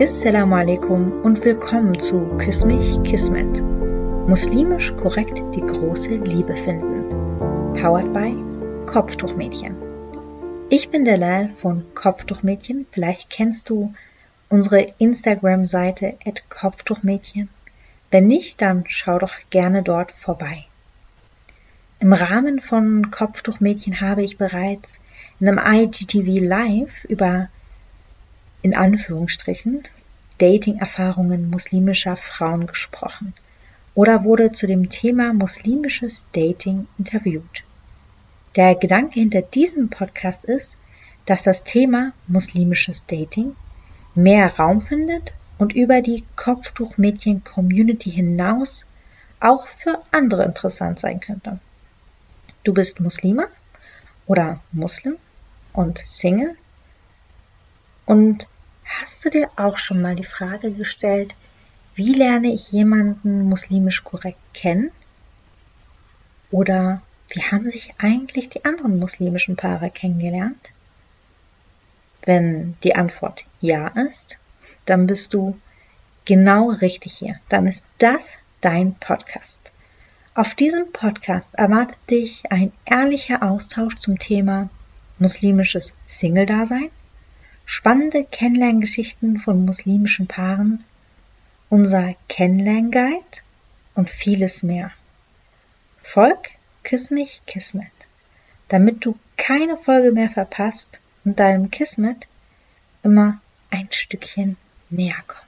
Assalamu alaikum und willkommen zu Küss mich Kismet. Muslimisch korrekt die große Liebe finden. Powered by Kopftuchmädchen. Ich bin der Lal von Kopftuchmädchen. Vielleicht kennst du unsere Instagram-Seite at Kopftuchmädchen. Wenn nicht, dann schau doch gerne dort vorbei. Im Rahmen von Kopftuchmädchen habe ich bereits in einem IGTV Live über in Anführungsstrichen Dating-Erfahrungen muslimischer Frauen gesprochen oder wurde zu dem Thema muslimisches Dating interviewt. Der Gedanke hinter diesem Podcast ist, dass das Thema muslimisches Dating mehr Raum findet und über die Kopftuchmädchen-Community hinaus auch für andere interessant sein könnte. Du bist Muslima oder Muslim und Single und Hast du dir auch schon mal die Frage gestellt, wie lerne ich jemanden muslimisch korrekt kennen? Oder wie haben sich eigentlich die anderen muslimischen Paare kennengelernt? Wenn die Antwort ja ist, dann bist du genau richtig hier. Dann ist das dein Podcast. Auf diesem Podcast erwartet dich ein ehrlicher Austausch zum Thema muslimisches Single-Dasein, spannende Kennenlerngeschichten von muslimischen Paaren, unser Kennenlernguide und vieles mehr. Folg Küss mich Kismet, damit du keine Folge mehr verpasst und deinem Kismet immer ein Stückchen näher kommst.